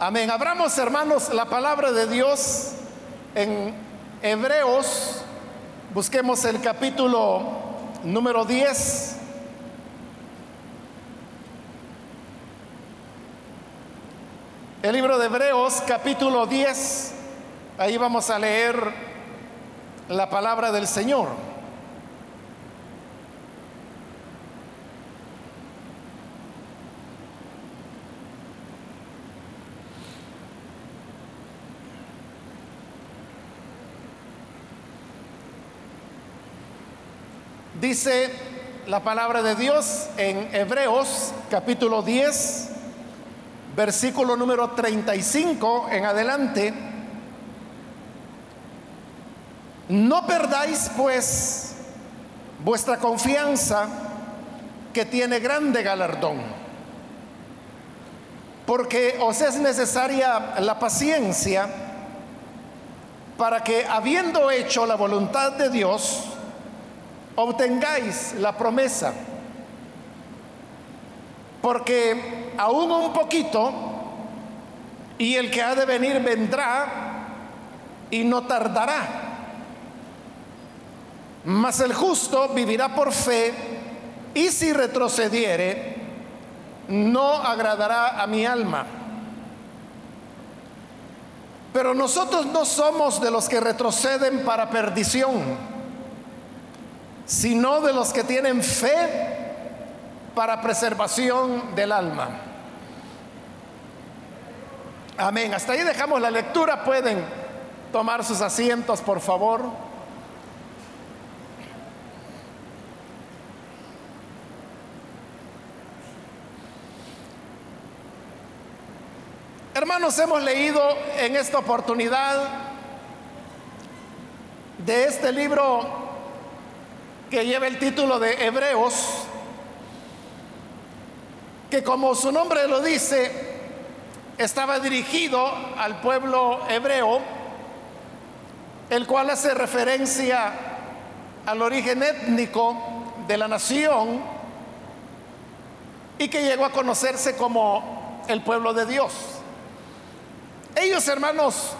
Amén. Abramos, hermanos, la palabra de Dios en Hebreos. Busquemos el capítulo número 10. El libro de Hebreos, capítulo 10. Ahí vamos a leer la palabra del Señor. Dice la palabra de Dios en Hebreos capítulo 10, versículo número 35 en adelante. No perdáis pues vuestra confianza que tiene grande galardón, porque os es necesaria la paciencia para que habiendo hecho la voluntad de Dios, obtengáis la promesa. Porque aún un poquito, y el que ha de venir vendrá y no tardará. Mas el justo vivirá por fe, y si retrocediere, no agradará a mi alma. Pero nosotros no somos de los que retroceden para perdición sino de los que tienen fe para preservación del alma. Amén. Hasta ahí dejamos la lectura. Pueden tomar sus asientos, por favor. Hermanos, hemos leído en esta oportunidad de este libro que lleva el título de Hebreos, que como su nombre lo dice, estaba dirigido al pueblo hebreo, el cual hace referencia al origen étnico de la nación y que llegó a conocerse como el pueblo de Dios. Ellos, hermanos,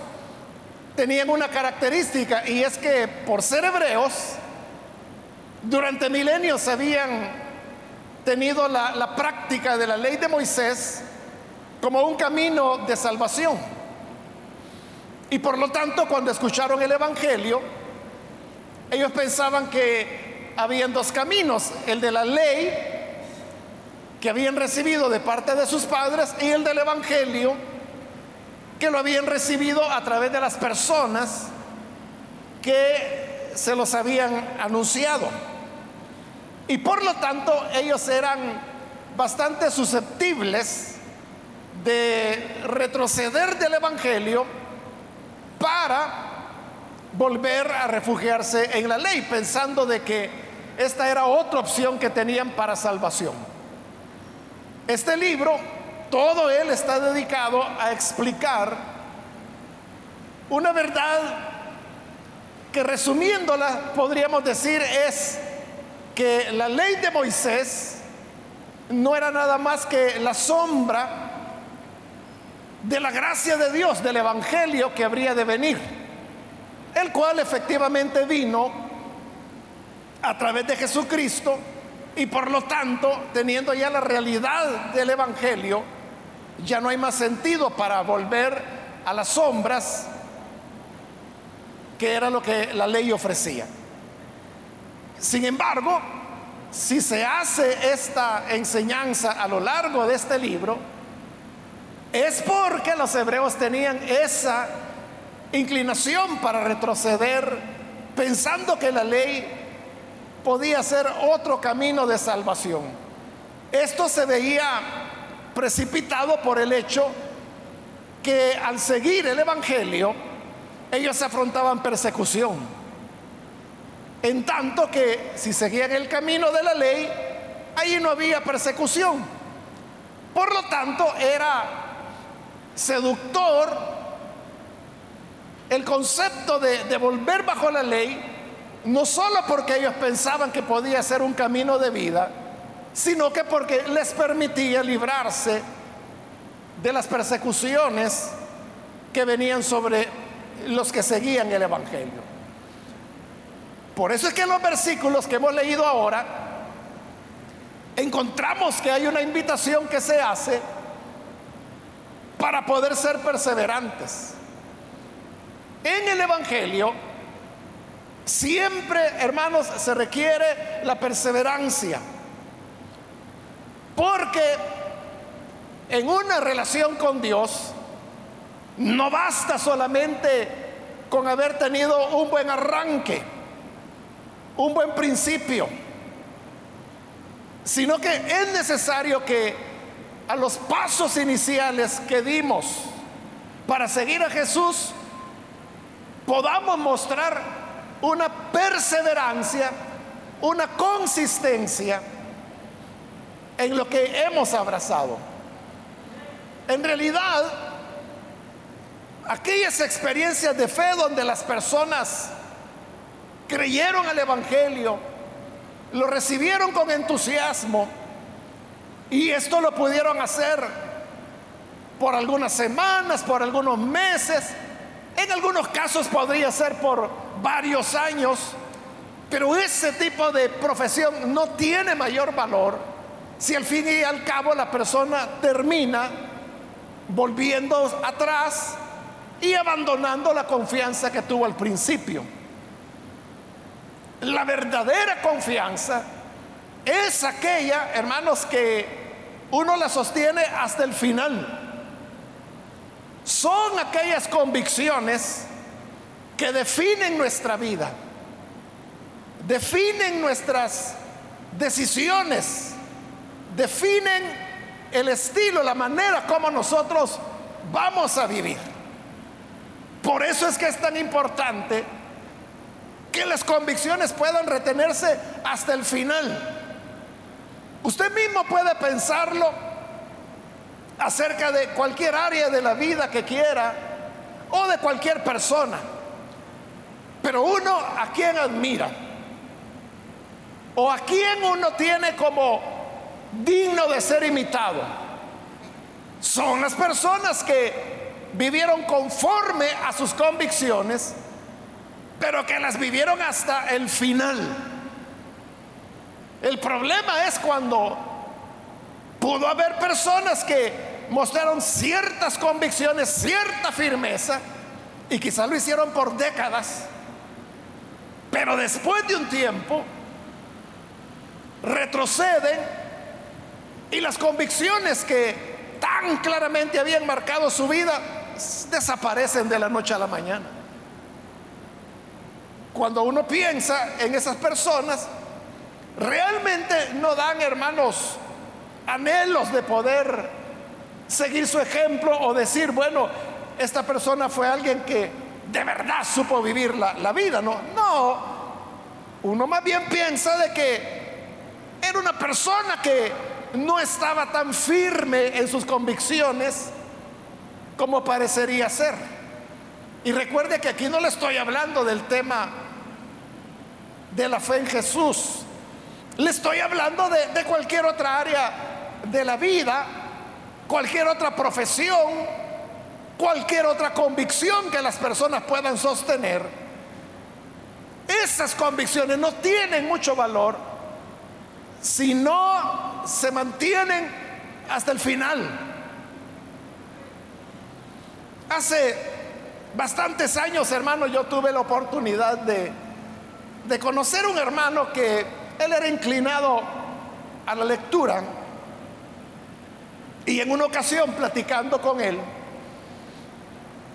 tenían una característica y es que por ser hebreos, durante milenios habían tenido la, práctica de la ley de Moisés como un camino de salvación. Y por lo tanto, cuando escucharon el Evangelio, ellos pensaban que habían dos caminos, el de la ley que habían recibido de parte de sus padres y el del Evangelio que lo habían recibido a través de las personas que se los habían anunciado. Y por lo tanto ellos eran bastante susceptibles de retroceder del Evangelio para volver a refugiarse en la ley, pensando de que esta era otra opción que tenían para salvación. Este libro, todo él está dedicado a explicar una verdad que resumiéndola podríamos decir es que la ley de Moisés no era nada más que la sombra de la gracia de Dios, del Evangelio que habría de venir, el cual efectivamente vino a través de Jesucristo y por lo tanto, teniendo ya la realidad del Evangelio, ya no hay más sentido para volver a las sombras que era lo que la ley ofrecía. Sin embargo, si se hace esta enseñanza a lo largo de este libro, es porque los hebreos tenían esa inclinación para retroceder pensando que la ley podía ser otro camino de salvación. Esto se veía precipitado por el hecho que al seguir el Evangelio, ellos afrontaban persecución. En tanto que si seguían el camino de la ley, ahí no había persecución. Por lo tanto, era seductor el concepto de, volver bajo la ley, no solo porque ellos pensaban que podía ser un camino de vida, sino que porque les permitía librarse de las persecuciones que venían sobre los que seguían el Evangelio. Por eso es que en los versículos que hemos leído ahora, encontramos que hay una invitación que se hace para poder ser perseverantes. En el Evangelio siempre, hermanos, se requiere la perseverancia. Porque en una relación con Dios no basta solamente con haber tenido un buen arranque, un buen principio, sino que es necesario que a los pasos iniciales que dimos para seguir a Jesús podamos mostrar una perseverancia, una consistencia en lo que hemos abrazado. En realidad, aquellas experiencias de fe donde las personas creyeron al Evangelio, lo recibieron con entusiasmo y esto lo pudieron hacer por algunas semanas, por algunos meses, en algunos casos podría ser por varios años, pero ese tipo de profesión no tiene mayor valor si al fin y al cabo la persona termina volviendo atrás y abandonando la confianza que tuvo al principio. La verdadera confianza es aquella, hermanos, que uno la sostiene hasta el final. Son aquellas convicciones que definen nuestra vida, definen nuestras decisiones, definen el estilo, la manera como nosotros vamos a vivir. Por eso es que es tan importante que las convicciones puedan retenerse hasta el final. Usted mismo puede pensarlo acerca de cualquier área de la vida que quiera o de cualquier persona. Pero uno a quien admira o a quien uno tiene como digno de ser imitado son las personas que vivieron conforme a sus convicciones, pero que las vivieron hasta el final. El problema es cuando pudo haber personas que mostraron ciertas convicciones, cierta firmeza, y quizás lo hicieron por décadas, pero después de un tiempo retroceden y las convicciones que tan claramente habían marcado su vida desaparecen de la noche a la mañana. Cuando uno piensa en esas personas, realmente no dan, hermanos, anhelos de poder seguir su ejemplo o decir, bueno, esta persona fue alguien que de verdad supo vivir la, la vida. No, no, uno más bien piensa de que era una persona que no estaba tan firme en sus convicciones como parecería ser. Y recuerde que aquí no le estoy hablando del tema de la fe en Jesús. Le estoy hablando de, cualquier otra área de la vida, cualquier otra profesión, cualquier otra convicción que las personas puedan sostener. Esas convicciones no tienen mucho valor si no se mantienen hasta el final. Hace bastantes años, hermano, yo tuve la oportunidad de, de conocer un hermano que él era inclinado a la lectura. Y en una ocasión, platicando con él,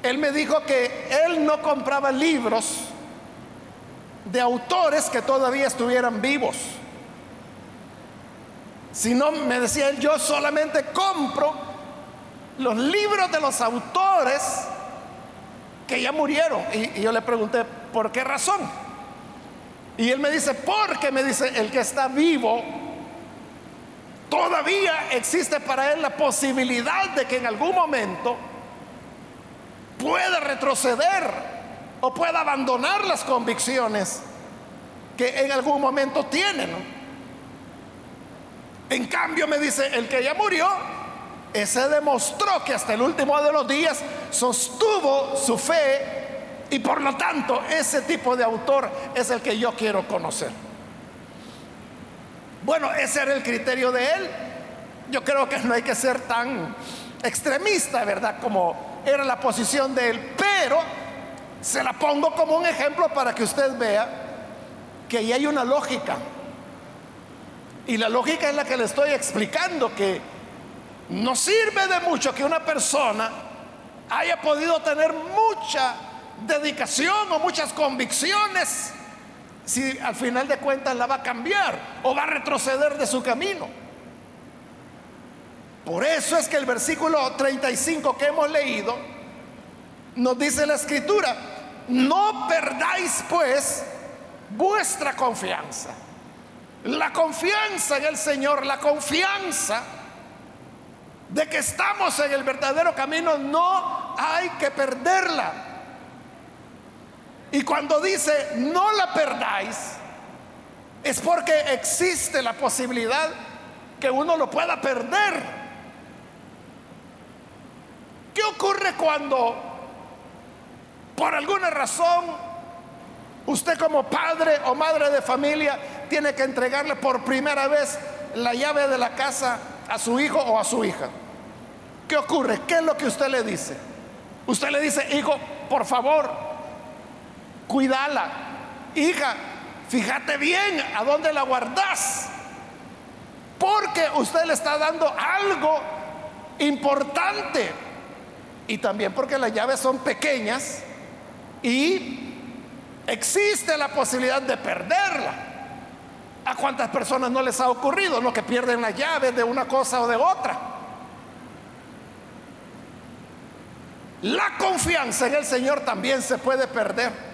él me dijo que él no compraba libros de autores que todavía estuvieran vivos. Sino, me decía él, yo solamente compro los libros de los autores que ya murieron. Y, yo le pregunté, ¿por qué razón? Y él me dice, porque me dice, el que está vivo, todavía existe para él la posibilidad de que en algún momento pueda retroceder o pueda abandonar las convicciones que en algún momento tiene. En cambio me dice, el que ya murió, ese demostró que hasta el último de los días sostuvo su fe y por lo tanto ese tipo de autor es el que yo quiero conocer. Bueno, ese era el criterio de él. Yo creo que no hay que ser tan extremista, ¿verdad? Como era la posición de él. Pero se la pongo como un ejemplo para que usted vea que ahí hay una lógica. Y la lógica es la que le estoy explicando, que no sirve de mucho que una persona haya podido tener mucha dedicación o muchas convicciones si al final de cuentas la va a cambiar o va a retroceder de su camino. Por eso es que el versículo 35 que hemos leído nos dice la escritura, no perdáis pues vuestra confianza. La confianza en el Señor, la confianza de que estamos en el verdadero camino, no hay que perderla. Y cuando dice no la perdáis, es porque existe la posibilidad que uno lo pueda perder. ¿Qué ocurre cuando por alguna razón usted como padre o madre de familia tiene que entregarle por primera vez la llave de la casa a su hijo o a su hija. ¿Qué ocurre? ¿Qué es lo que usted le dice? Usted le dice, hijo, por favor, cuídala. Hija, fíjate bien a dónde la guardas. Porque usted le está dando algo importante. Y también porque las llaves son pequeñas y existe la posibilidad de perderla. ¿A cuántas personas no les ha ocurrido lo que pierden la llave de una cosa o de otra? La confianza en el Señor también se puede perder.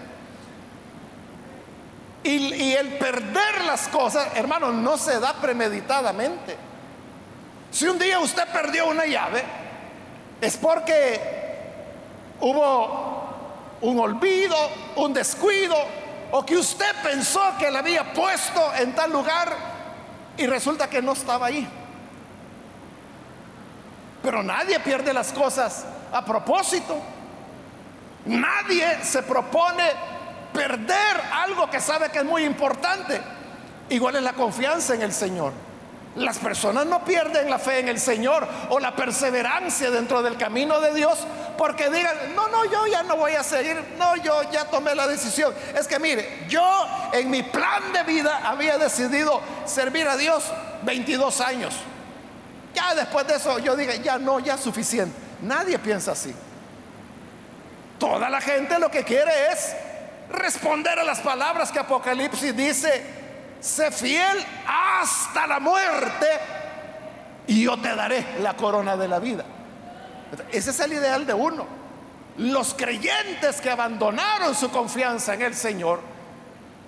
Y, el perder las cosas, hermano, no se da premeditadamente. Si un día usted perdió una llave, es porque hubo un olvido, un descuido, o que usted pensó que la había puesto en tal lugar y resulta que no estaba ahí. Pero nadie pierde las cosas a propósito. Nadie se propone perder algo que sabe que es muy importante. Igual es la confianza en el Señor. Las personas no pierden la fe en el Señor o la perseverancia dentro del camino de Dios porque digan, no, no, yo ya no voy a seguir, no, yo ya tomé la decisión. Es que mire, yo en mi plan de vida había decidido servir a Dios 22 años. Ya después de eso yo dije, ya no, ya es suficiente. Nadie piensa así. Toda la gente lo que quiere es responder a las palabras que Apocalipsis dice sé fiel hasta la muerte y yo te daré la corona de la vida. Ese es el ideal de uno. Los creyentes que abandonaron su confianza en el Señor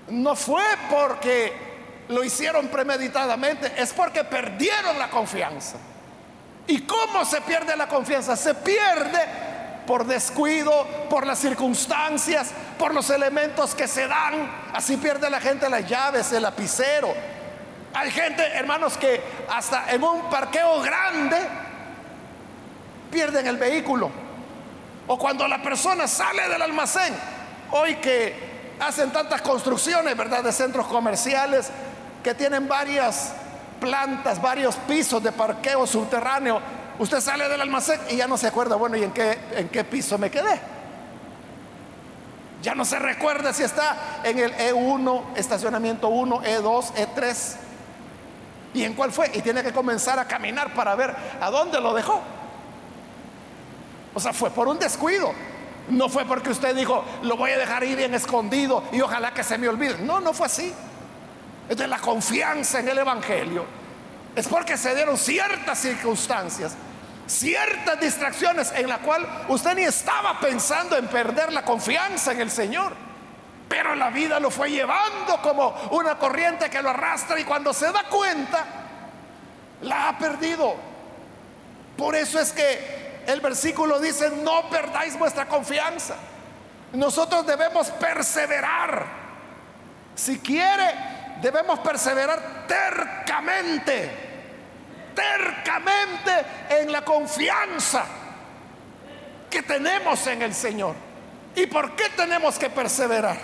no fue porque lo hicieron premeditadamente, es porque perdieron la confianza. ¿Y cómo se pierde la confianza? Se pierde por descuido, por las circunstancias, por los elementos que se dan. Así pierde la gente las llaves, el lapicero. Hay gente, hermanos, que hasta en un parqueo grande pierden el vehículo. O cuando la persona sale del almacén, hoy que hacen tantas construcciones, ¿verdad? De centros comerciales que tienen varias plantas, varios pisos de parqueo subterráneo Usted sale del almacén y ya no se acuerda, bueno, ¿y en qué, en qué piso me quedé? Ya no se recuerda si está en el E1, estacionamiento 1, E2, E3. ¿Y en cuál fue? Y tiene que comenzar a caminar para ver a dónde lo dejó. O sea, fue por un descuido. No fue porque usted dijo, lo voy a dejar ir bien escondido y ojalá que se me olvide. No, no fue así. Es de la confianza en el Evangelio. Es porque se dieron ciertas circunstancias ciertas distracciones en la cual usted ni estaba pensando en perder la confianza en el Señor. Pero la vida lo fue llevando como una corriente que lo arrastra y cuando se da cuenta, la ha perdido. Por eso es que el versículo dice, no perdáis vuestra confianza. Nosotros debemos perseverar. Si quiere, debemos perseverar tercamente tercamente en la confianza que tenemos en el Señor. ¿Y por qué tenemos que perseverar?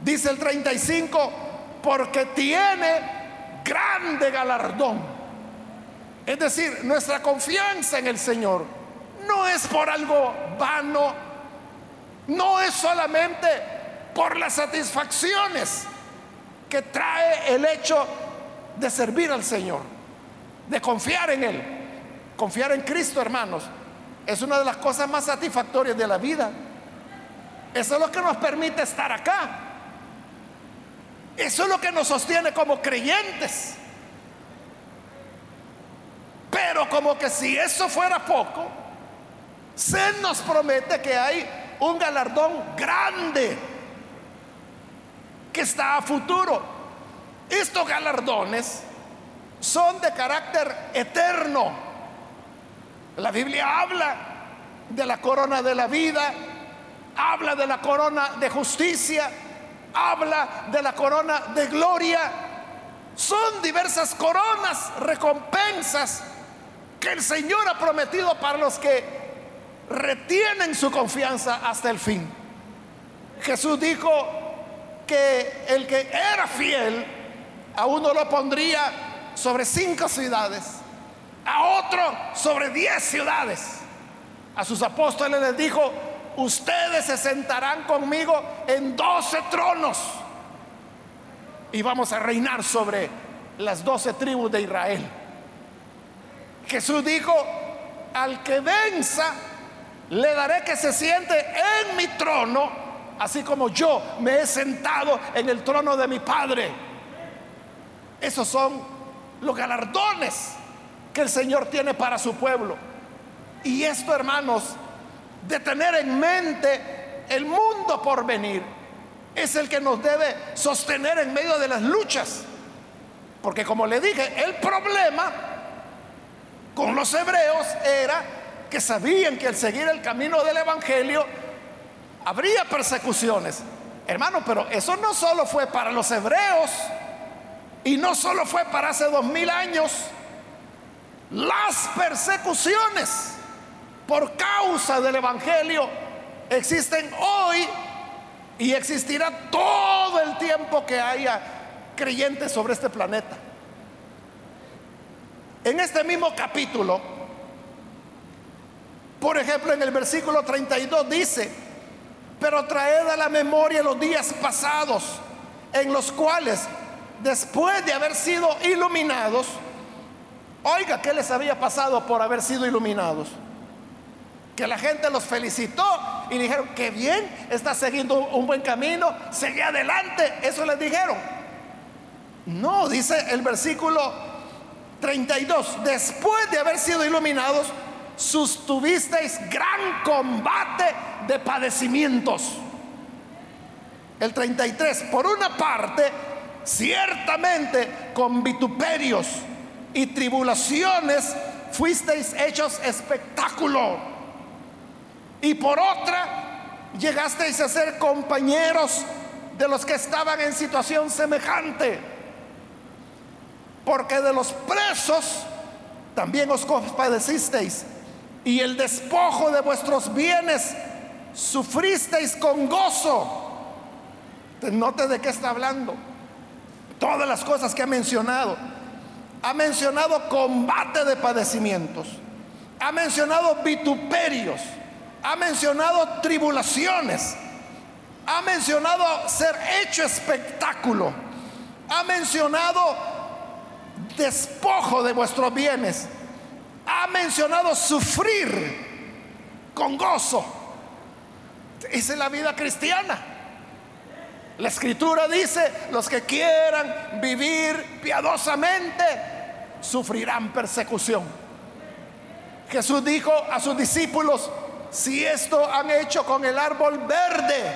Dice el 35, porque tiene grande galardón. Es decir, nuestra confianza en el Señor no es por algo vano, no es solamente por las satisfacciones que trae el hecho de servir al Señor, de confiar en Él. Confiar en Cristo, hermanos, es una de las cosas más satisfactorias de la vida. Eso es lo que nos permite estar acá. Eso es lo que nos sostiene como creyentes. Pero como que si eso fuera poco, se nos promete que hay un galardón grande que está a futuro. Estos galardones son de carácter eterno. La Biblia habla de la corona de la vida, habla de la corona de justicia, habla de la corona de gloria. Son diversas coronas, recompensas que el Señor ha prometido para los que retienen su confianza hasta el fin. Jesús dijo que el que era fiel, a uno lo pondría sobre cinco ciudades, a otro sobre diez ciudades. A sus apóstoles les dijo, ustedes se sentarán conmigo en doce tronos y vamos a reinar sobre las doce tribus de Israel. Jesús dijo, al que venza, le daré que se siente en mi trono, así como yo me he sentado en el trono de mi Padre. Esos son los galardones que el Señor tiene para su pueblo. Y esto, hermanos, de tener en mente el mundo por venir, es el que nos debe sostener en medio de las luchas. Porque como le dije, el problema con los hebreos era que sabían que al seguir el camino del Evangelio habría persecuciones. Hermano, pero eso no solo fue para los hebreos y no solo fue para hace dos mil años. Las persecuciones por causa del Evangelio existen hoy y existirá todo el tiempo que haya creyentes sobre este planeta. En este mismo capítulo, por ejemplo, en el versículo 32 dice, pero traed a la memoria los días pasados en los cuales, después de haber sido iluminados, oiga, ¿qué les había pasado por haber sido iluminados? Que la gente los felicitó y dijeron, que bien, está siguiendo un buen camino, sigue adelante, eso les dijeron. No, dice el versículo 32. Después de haber sido iluminados, sustuvisteis gran combate de padecimientos. El 33. Por una parte, ciertamente con vituperios y tribulaciones fuisteis hechos espectáculo. Y por otra, llegasteis a ser compañeros de los que estaban en situación semejante porque de los presos también os compadecisteis, y el despojo de vuestros bienes sufristeis con gozo. Note de qué está hablando. Todas las cosas que ha mencionado. Ha mencionado combate de padecimientos. Ha mencionado vituperios. Ha mencionado tribulaciones. Ha mencionado ser hecho espectáculo. Ha mencionado despojo de vuestros bienes. Ha mencionado sufrir con gozo. Esa es la vida cristiana. La escritura dice, los que quieran vivir piadosamente sufrirán persecución. Jesús dijo a sus discípulos, si esto han hecho con el árbol verde,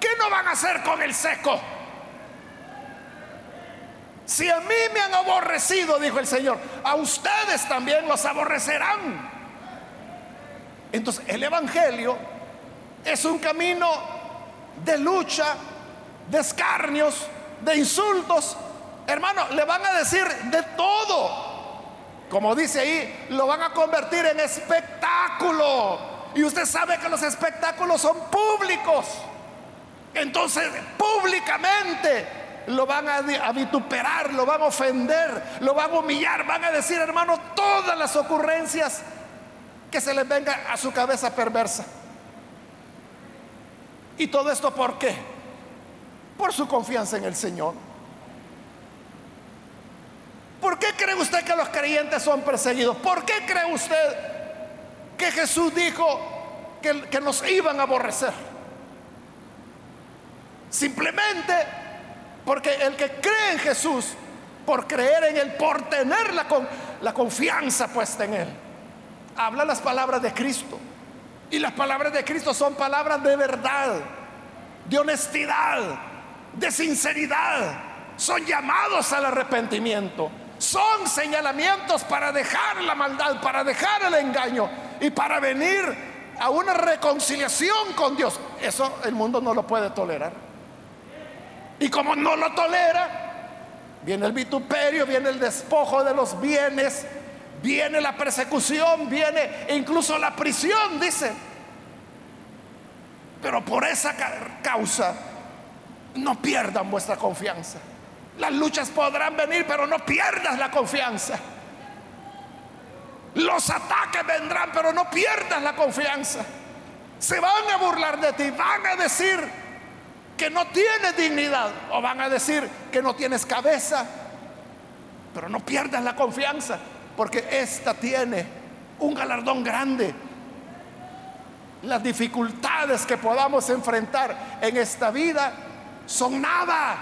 ¿qué no van a hacer con el seco? Si a mí me han aborrecido, dijo el Señor, a ustedes también los aborrecerán. Entonces, el Evangelio es un camino de lucha, de escarnios, de insultos. Hermano, le van a decir de todo. como dice ahí, lo van a convertir en espectáculo. Y usted sabe que los espectáculos son públicos. Entonces, públicamente lo van a, vituperar, lo van a ofender, lo van a humillar, van a decir, hermano, todas las ocurrencias que se les venga a su cabeza perversa. ¿Y todo esto por qué? Por su confianza en el Señor. ¿Por qué cree usted que los creyentes son perseguidos? ¿Por qué cree usted que Jesús dijo que, nos iban a aborrecer? Simplemente porque el que cree en Jesús, por creer en Él, por tener la confianza puesta en Él, habla las palabras de Cristo. Y las palabras de Cristo son palabras de verdad, de honestidad, de sinceridad. Son llamados al arrepentimiento. Son señalamientos para dejar la maldad, para dejar el engaño y para venir a una reconciliación con Dios. Eso el mundo no lo puede tolerar. Y como no lo tolera, viene el vituperio, viene el despojo de los bienes, viene la persecución, viene incluso la prisión, dice. Pero por esa causa, no pierdan vuestra confianza. Las luchas podrán venir, pero no pierdas la confianza. Los ataques vendrán, pero no pierdas la confianza. Se van a burlar de ti, van a decir, que no tienes dignidad. O van a decir que no tienes cabeza. Pero no pierdas la confianza, porque esta tiene un galardón grande. Las dificultades que podamos enfrentar en esta vida son nada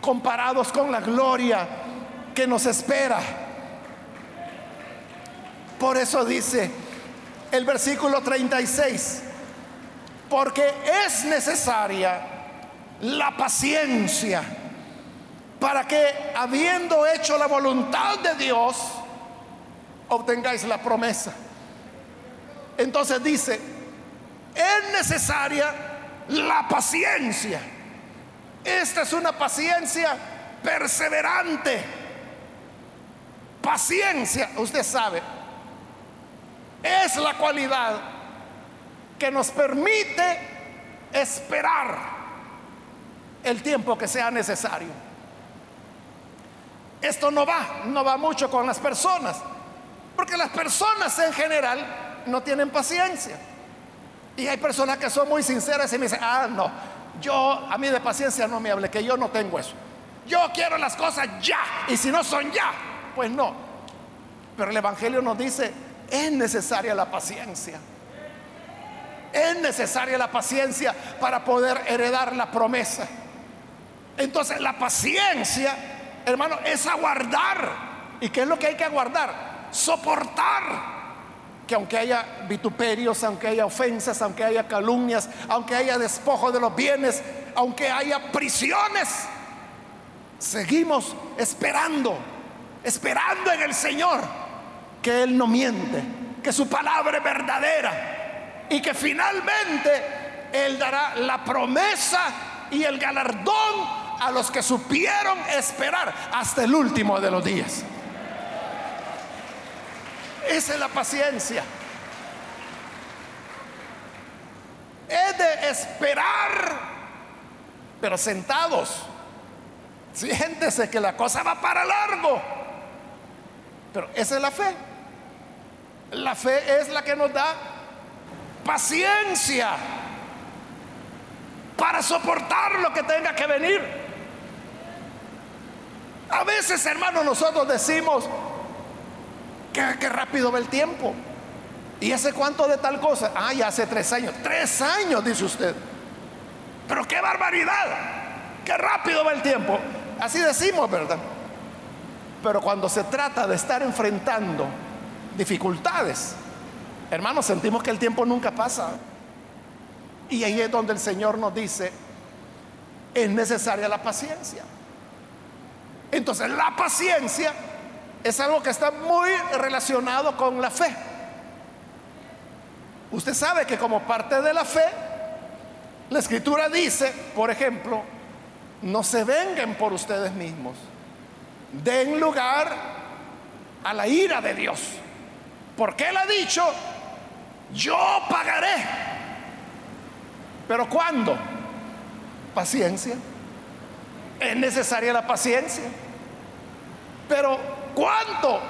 comparados con la gloria que nos espera. Por eso dice el versículo 36, porque es necesaria la paciencia para que habiendo hecho la voluntad de Dios, obtengáis la promesa. Entonces dice, es necesaria la paciencia. Esta es una paciencia perseverante. Paciencia, usted sabe, es la cualidad que nos permite esperar el tiempo que sea necesario. Esto no va, no va mucho con las personas, porque las personas en general no tienen paciencia. Y hay personas que son muy sinceras y me dicen, ah, no, yo a mí de paciencia no me hable, que yo no tengo eso. Yo quiero las cosas ya, y si no son ya, pues no. Pero el Evangelio nos dice, es necesaria la paciencia. Es necesaria la paciencia para poder heredar la promesa. Entonces la paciencia, hermano, es aguardar. ¿Y qué es lo que hay que aguardar? Soportar. Que aunque haya vituperios, aunque haya ofensas, aunque haya calumnias, aunque haya despojo de los bienes, aunque haya prisiones, seguimos esperando, esperando en el Señor que Él no miente, que su palabra es verdadera y que finalmente Él dará la promesa y el galardón a los que supieron esperar hasta el último de los días. Esa es la paciencia. Es de esperar, pero sentados. Siéntese que la cosa va para largo. Pero esa es la fe. La fe es la que nos da paciencia para soportar lo que tenga que venir. A veces, hermanos, nosotros decimos que, rápido va el tiempo. ¿Y hace cuánto de tal cosa? Ah, ya hace tres años. Tres años, dice usted. Pero qué barbaridad. Qué rápido va el tiempo. Así decimos, ¿verdad? Pero cuando se trata de estar enfrentando dificultades, Hermanos, sentimos que el tiempo nunca pasa. Y ahí es donde el Señor nos dice, es necesaria la paciencia. Entonces, la paciencia es algo que está muy relacionado con la fe. Usted sabe que como parte de la fe, la escritura dice, por ejemplo, no se vengan por ustedes mismos. Den lugar a la ira de Dios. Porque Él ha dicho, yo pagaré. Pero ¿cuándo? Paciencia. Es necesaria la paciencia. Pero ¿cuánto?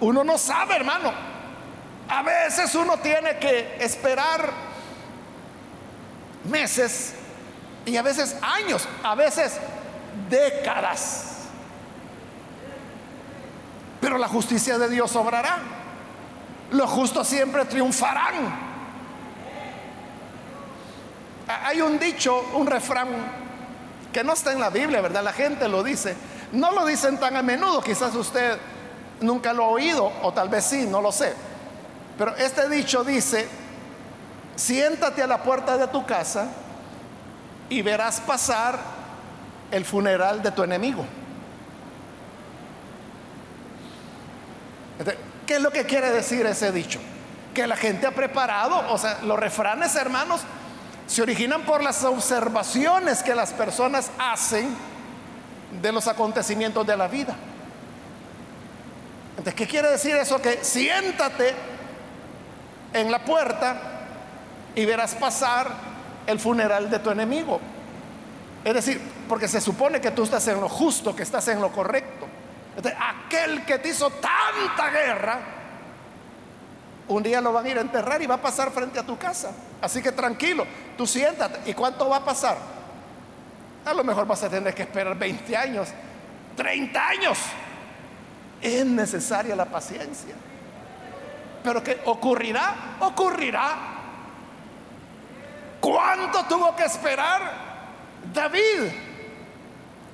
Uno no sabe, hermano. A veces uno tiene que esperar meses y a veces años, a veces décadas. Pero la justicia de Dios obrará. Los justos siempre triunfarán. Hay un dicho, un refrán que no está en la Biblia, ¿verdad? La gente lo dice. No lo dicen tan a menudo, quizás usted nunca lo ha oído, o tal vez sí, no lo sé. Pero este dicho dice, siéntate a la puerta de tu casa y verás pasar el funeral de tu enemigo. ¿Qué es lo que quiere decir ese dicho? Que la gente ha preparado, o sea, los refranes, hermanos, se originan por las observaciones que las personas hacen de los acontecimientos de la vida. Entonces, ¿qué quiere decir eso? Que siéntate en la puerta y verás pasar el funeral de tu enemigo. Es decir, porque se supone que tú estás en lo justo, que estás en lo correcto. Entonces, aquel que te hizo tanta guerra, un día lo van a ir a enterrar y va a pasar frente a tu casa. Así que tranquilo, tú siéntate. ¿Y cuánto va a pasar? A lo mejor vas a tener que esperar 20 años, 30 años. Es necesaria la paciencia. Pero que ocurrirá, ocurrirá. ¿Cuánto tuvo que esperar David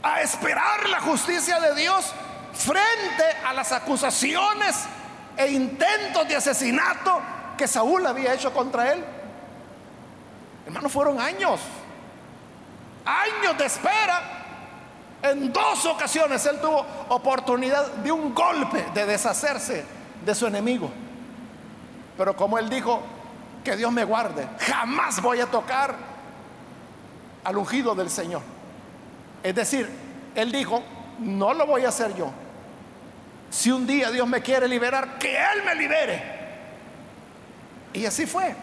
a esperar la justicia de Dios frente a las acusaciones e intentos de asesinato que Saúl había hecho contra él. Hermano, fueron años, años de espera. En dos ocasiones él tuvo oportunidad de un golpe de deshacerse de su enemigo. Pero como él dijo, que Dios me guarde, jamás voy a tocar al ungido del Señor. Es decir, él dijo, no lo voy a hacer yo. Si un día Dios me quiere liberar, que Él me libere. Y así fue.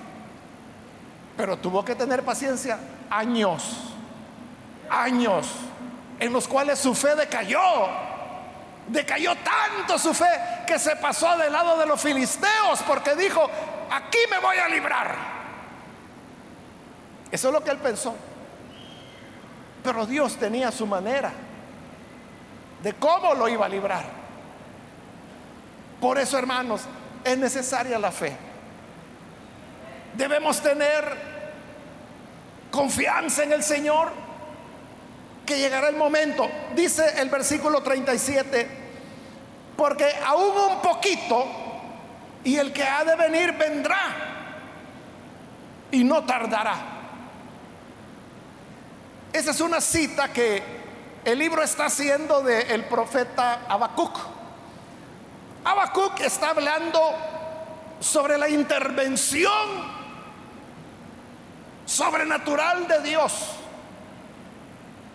Pero tuvo que tener paciencia años, años, en los cuales su fe decayó. Decayó tanto su fe que se pasó del lado de los filisteos porque dijo, aquí me voy a librar. Eso es lo que él pensó. Pero Dios tenía su manera de cómo lo iba a librar. Por eso, hermanos, es necesaria la fe. Debemos tener confianza en el Señor, que llegará el momento, dice el versículo 37, porque aún un poquito y el que ha de venir vendrá y no tardará. Esa es una cita que el libro está haciendo del profeta Habacuc. Habacuc está hablando sobre la intervención sobrenatural de Dios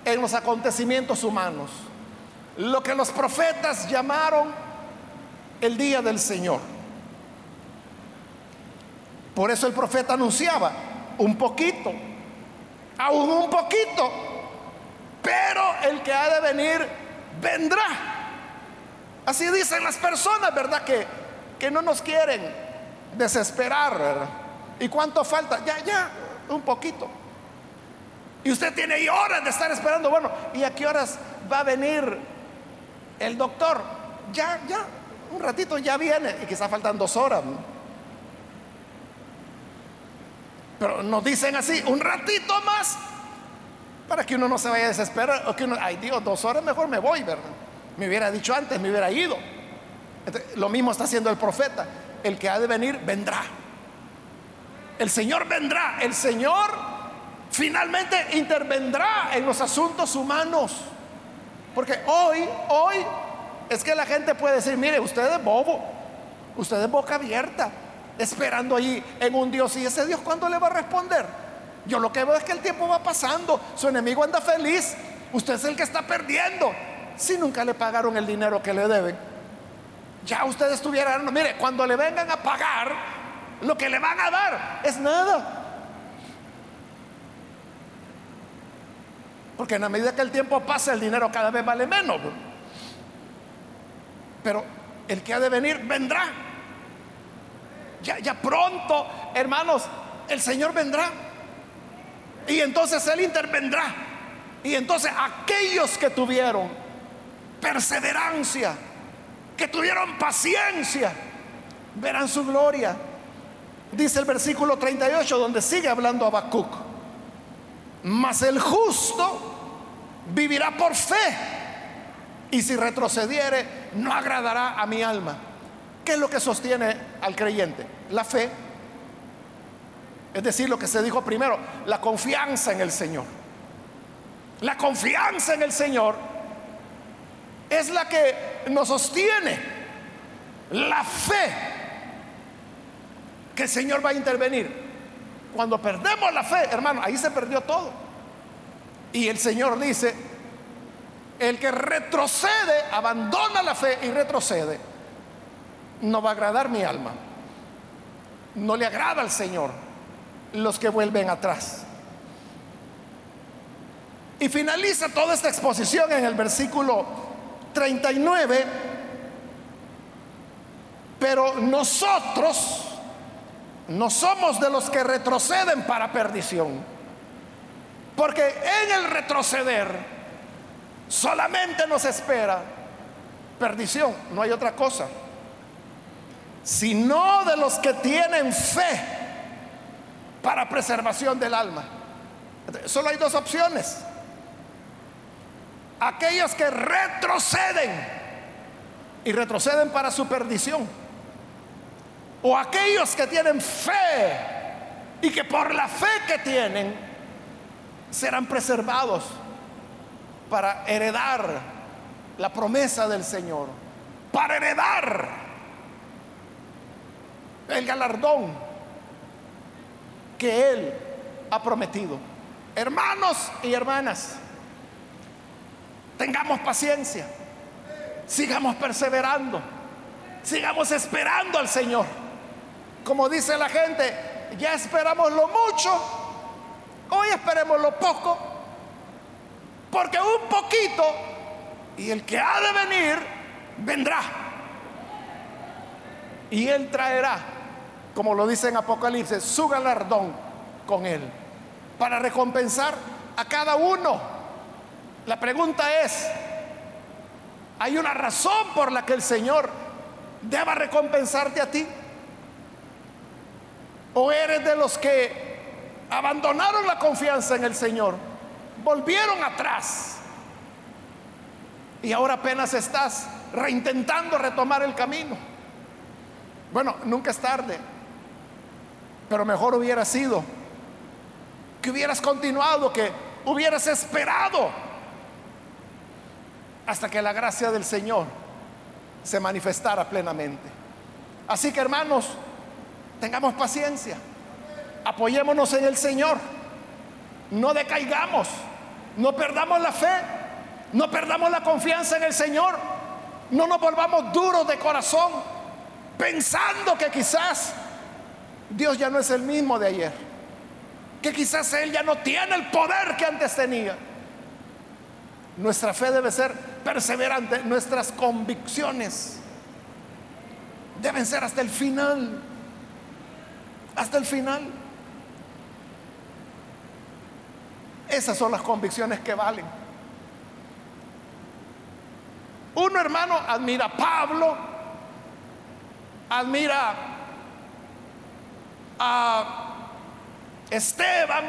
en los acontecimientos humanos. Lo que los profetas llamaron el día del Señor. Por eso el profeta anunciaba un poquito, aún un poquito, pero el que ha de venir vendrá. Así dicen las personas, ¿verdad? Que, que no nos quieren desesperar, ¿verdad? ¿Y cuánto falta? Ya, ya, un poquito. Y usted tiene ahí horas de estar esperando. Bueno, ¿y a qué horas va a venir el doctor? Ya, ya, un ratito ya viene. Y quizá faltan dos horas. Pero nos dicen así, un ratito más. Para que uno no se vaya a desesperar. O que uno, ay Dios, dos horas mejor me voy, ¿verdad? Me hubiera dicho antes, me hubiera ido. lo mismo está haciendo el profeta. El que ha de venir, vendrá. El Señor vendrá. El Señor finalmente intervendrá en los asuntos humanos. Porque hoy, hoy, es que la gente puede decir, mire, usted es bobo, usted es boca abierta, esperando allí en un Dios. ¿Y ese Dios cuándo le va a responder? Yo lo que veo es que el tiempo va pasando, su enemigo anda feliz, usted es el que está perdiendo si nunca le pagaron el dinero que le deben? ya ustedes tuvieran, mire, cuando le vengan a pagar, lo que le van a dar es nada. Porque en la medida que el tiempo pasa, el dinero cada vez vale menos. Pero el que ha de venir vendrá. Ya, ya pronto, hermanos, el Señor vendrá. Y entonces Él intervendrá. Y entonces aquellos que tuvieron perseverancia, que tuvieron paciencia, verán su gloria. Dice el versículo 38 donde sigue hablando Habacuc. Mas el justo vivirá por fe. Y si retrocediere, no agradará a mi alma. ¿Qué es lo que sostiene al creyente? La fe. Es decir, lo que se dijo primero, la confianza en el Señor. La confianza en el Señor es la que nos sostiene. La fe que el Señor va a intervenir. Cuando perdemos la fe, hermano, ahí se perdió todo. Y el Señor dice, el que retrocede, abandona la fe y retrocede, no va a agradar mi alma. No le agrada al Señor los que vuelven atrás. Y finaliza toda esta exposición en el versículo 39. Pero nosotros no somos de los que retroceden para perdición. Porque en el retroceder solamente nos espera perdición, no hay otra cosa. Sino de los que tienen fe para preservación del alma. Solo hay dos opciones. Aquellos que retroceden y retroceden para su perdición. O aquellos que tienen fe y que por la fe que tienen serán preservados para heredar la promesa del Señor, para heredar el galardón que Él ha prometido. Hermanos y hermanas, tengamos paciencia, sigamos perseverando, sigamos esperando al Señor. Como dice la gente, ya esperamos lo mucho, hoy esperemos lo poco, porque un poquito y el que ha de venir vendrá. Y él traerá, como lo dice en Apocalipsis, su galardón con él, para recompensar a cada uno. La pregunta es, ¿hay una razón por la que el Señor deba recompensarte a ti? ¿O eres de los que abandonaron la confianza en el Señor? Volvieron atrás. Y ahora apenas estás reintentando retomar el camino. Bueno, nunca es tarde. Pero mejor hubiera sido que hubieras continuado, que hubieras esperado hasta que la gracia del Señor se manifestara plenamente. Así que hermanos, tengamos paciencia, apoyémonos en el Señor, no decaigamos, no perdamos la fe, no perdamos la confianza en el Señor, no nos volvamos duros de corazón, pensando que quizás Dios ya no es el mismo de ayer, que quizás Él ya no tiene el poder que antes tenía. Nuestra fe debe ser perseverante, nuestras convicciones deben ser hasta el final, hasta el final. Esas son las convicciones que valen. Uno hermano admira a Pablo, admira a Esteban,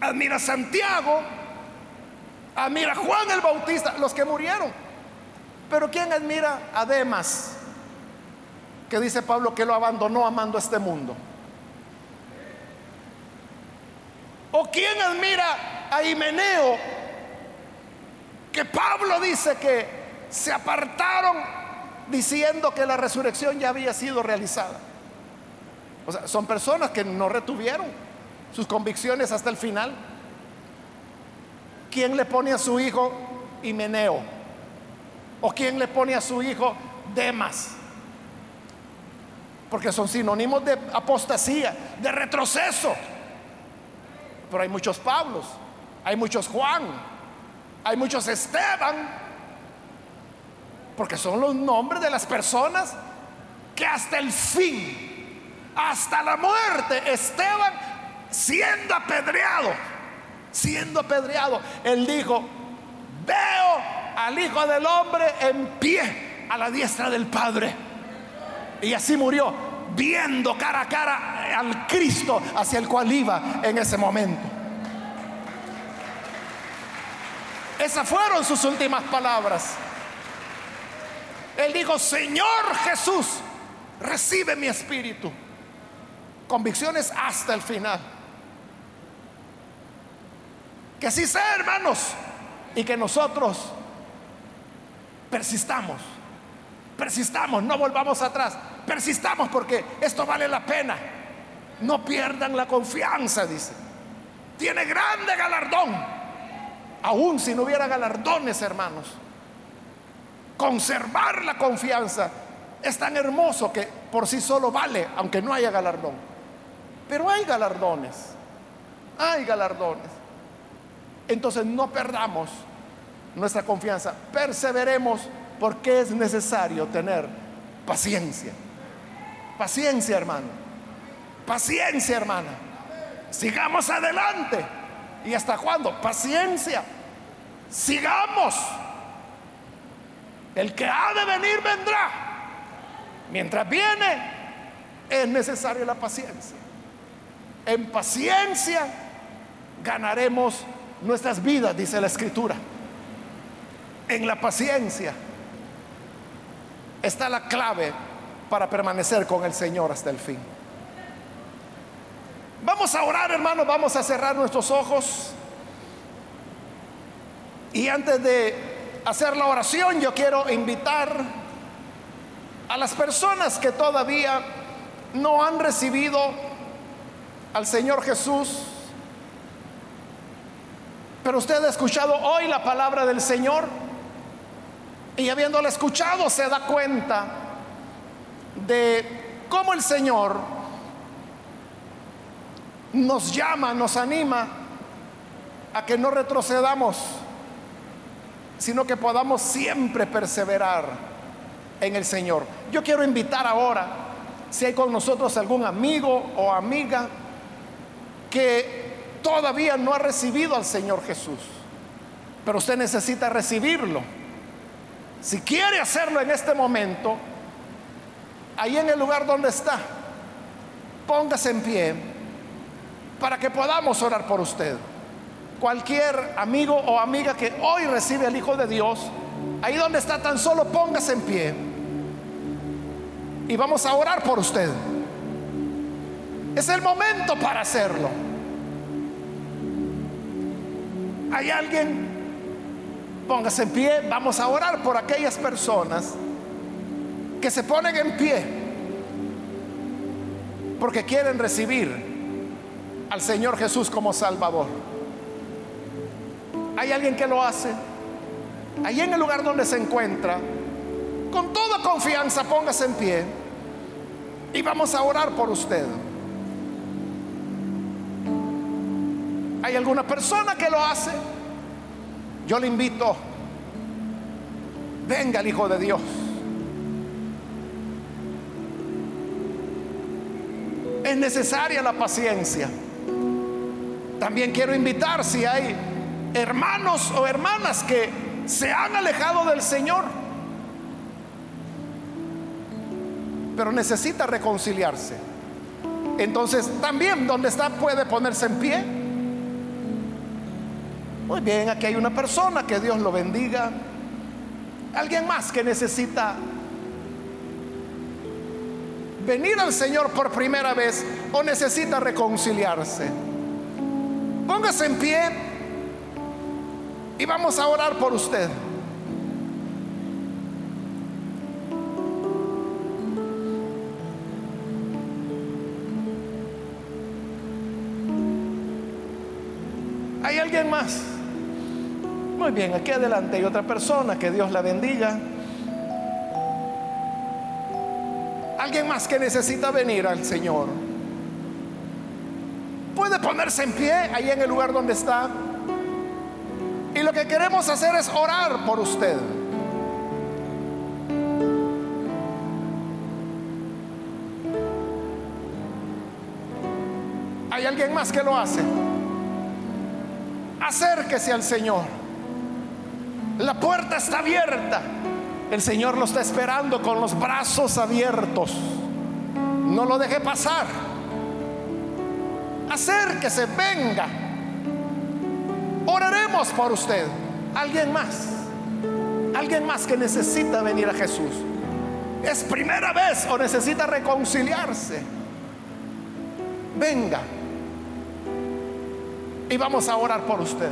admira a Santiago, admira a Juan el Bautista, los que murieron. Pero ¿quién admira a Demas? Que dice Pablo que lo abandonó amando este mundo. ¿O quién admira a Himeneo? Que Pablo dice que se apartaron diciendo que la resurrección ya había sido realizada. O sea, son personas que no retuvieron sus convicciones hasta el final. ¿Quién le pone a su hijo Himeneo? ¿O quién le pone a su hijo Demas. Porque son sinónimos de apostasía, de retroceso. Pero hay muchos Pablos, hay muchos Juan, hay muchos Esteban, porque son los nombres de las personas que hasta el fin, hasta la muerte, Esteban siendo apedreado, siendo apedreado, él dijo, veo al Hijo del Hombre en pie a la diestra del Padre. Y así murió, viendo cara a cara al Cristo hacia el cual iba en ese momento. Esas fueron sus últimas palabras. Él dijo, Señor Jesús, recibe mi espíritu. Convicciones hasta el final. Que así sea, hermanos. Y que nosotros persistamos. Persistamos, no volvamos atrás. Persistamos porque esto vale la pena. No pierdan la confianza, dice. Tiene grande galardón. Aún si no hubiera galardones, hermanos. Conservar la confianza es tan hermoso que por sí solo vale, aunque no haya galardón. Pero hay galardones. Hay galardones. Entonces no perdamos nuestra confianza. Perseveremos porque es necesario tener paciencia. Paciencia, hermano. Paciencia, hermana. Sigamos adelante. ¿Y hasta cuándo? Paciencia. Sigamos. El que ha de venir vendrá. Mientras viene, es necesaria la paciencia. En paciencia ganaremos nuestras vidas, dice la escritura. En la paciencia está la clave para permanecer con el Señor hasta el fin. Vamos a orar, hermanos, vamos a cerrar nuestros ojos. Y antes de hacer la oración, yo quiero invitar a las personas que todavía no han recibido al Señor Jesús pero usted ha escuchado hoy la palabra del Señor y habiéndola escuchado se da cuenta de cómo el Señor nos llama, nos anima a que no retrocedamos, sino que podamos siempre perseverar en el Señor. Yo quiero invitar ahora, si hay con nosotros algún amigo o amiga que todavía no ha recibido al Señor Jesús, pero usted necesita recibirlo. Si quiere hacerlo en este momento, ahí en el lugar donde está, póngase en pie para que podamos orar por usted. Cualquier amigo o amiga que hoy recibe al Hijo de Dios, ahí donde está tan solo póngase en pie y vamos a orar por usted. Es el momento para hacerlo. ¿Hay alguien? Póngase en pie, vamos a orar por aquellas personas que se ponen en pie porque quieren recibir al Señor Jesús como Salvador. ¿Hay alguien que lo hace? Allí en el lugar donde se encuentra, con toda confianza póngase en pie y vamos a orar por usted. ¿Hay alguna persona que lo hace? Yo le invito, venga el Hijo de Dios. Es necesaria la paciencia. También quiero invitar si hay hermanos o hermanas que se han alejado del Señor, pero necesita reconciliarse. Entonces también donde está puede ponerse en pie muy bien, aquí hay una persona, que Dios lo bendiga. Alguien más que necesita venir al Señor por primera vez o necesita reconciliarse. Póngase en pie y vamos a orar por usted. ¿Hay alguien más? Muy bien, aquí adelante hay otra persona, que Dios la bendiga. Alguien más que necesita venir al Señor. Puede ponerse en pie ahí en el lugar donde está. Y lo que queremos hacer es orar por usted. ¿Hay alguien más que lo hace? Acérquese al Señor. La puerta está abierta. El Señor lo está esperando con los brazos abiertos. No lo deje pasar. Acérquese, venga. Oraremos por usted. Alguien más. Alguien más que necesita venir a Jesús. Es primera vez o necesita reconciliarse. Venga. Y vamos a orar por usted.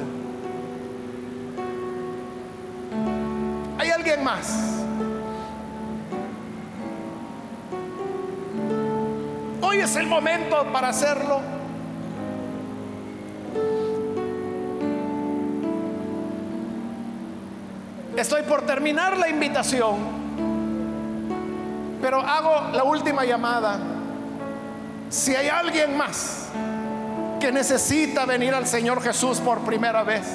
Hoy es el momento para hacerlo. Estoy por terminar la invitación, pero hago la última llamada. Si hay alguien más que necesita venir al Señor Jesús por primera vez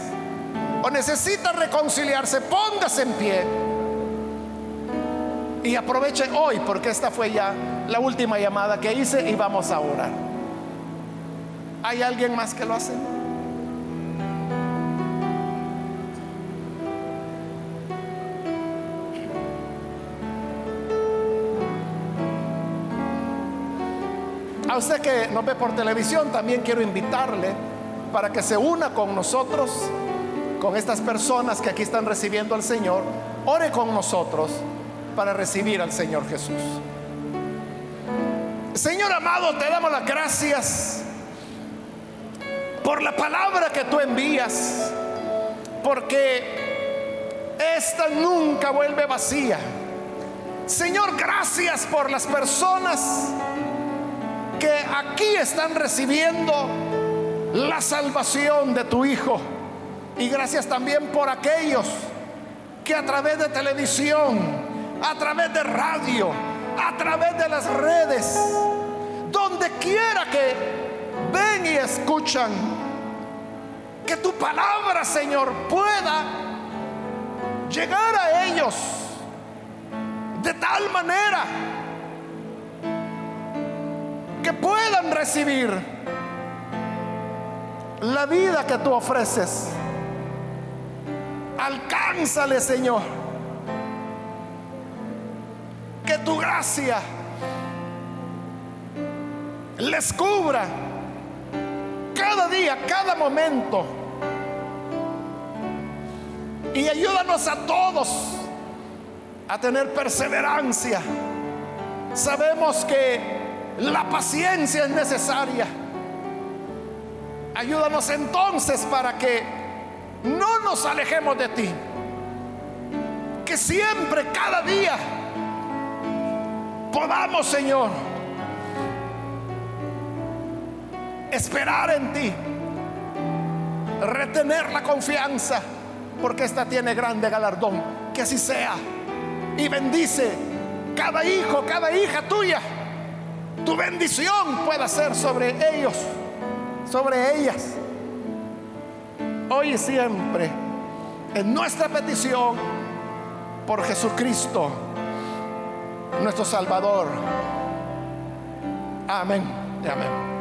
o necesita reconciliarse, póngase en pie y aproveche hoy porque esta fue ya la última llamada que hice y vamos a orar. ¿Hay alguien más que lo hace? A usted que nos ve por televisión, también quiero invitarle para que se una con nosotros, con estas personas que aquí están recibiendo al Señor. Ore con nosotros para recibir al Señor Jesús. Señor amado, te damos las gracias por la palabra que tú envías, porque esta nunca vuelve vacía. Señor, gracias por las personas que aquí están recibiendo la salvación de tu Hijo. Y gracias también por aquellos que a través de televisión, a través de radio, a través de las redes, donde quiera que ven y escuchan, que tu palabra, Señor, pueda llegar a ellos de tal manera que puedan recibir la vida que tú ofreces. Alcánzale, Señor. Que tu gracia les cubra cada día, cada momento. Y ayúdanos a todos a tener perseverancia. Sabemos que la paciencia es necesaria. Ayúdanos entonces para que no nos alejemos de ti. Que siempre, cada día, podamos, Señor, esperar en ti, retener la confianza, porque esta tiene grande galardón. Que así sea. Y bendice cada hijo, cada hija tuya tu bendición pueda ser sobre ellos, sobre ellas. Hoy y siempre, en nuestra petición por Jesucristo, nuestro Salvador. Amén amén.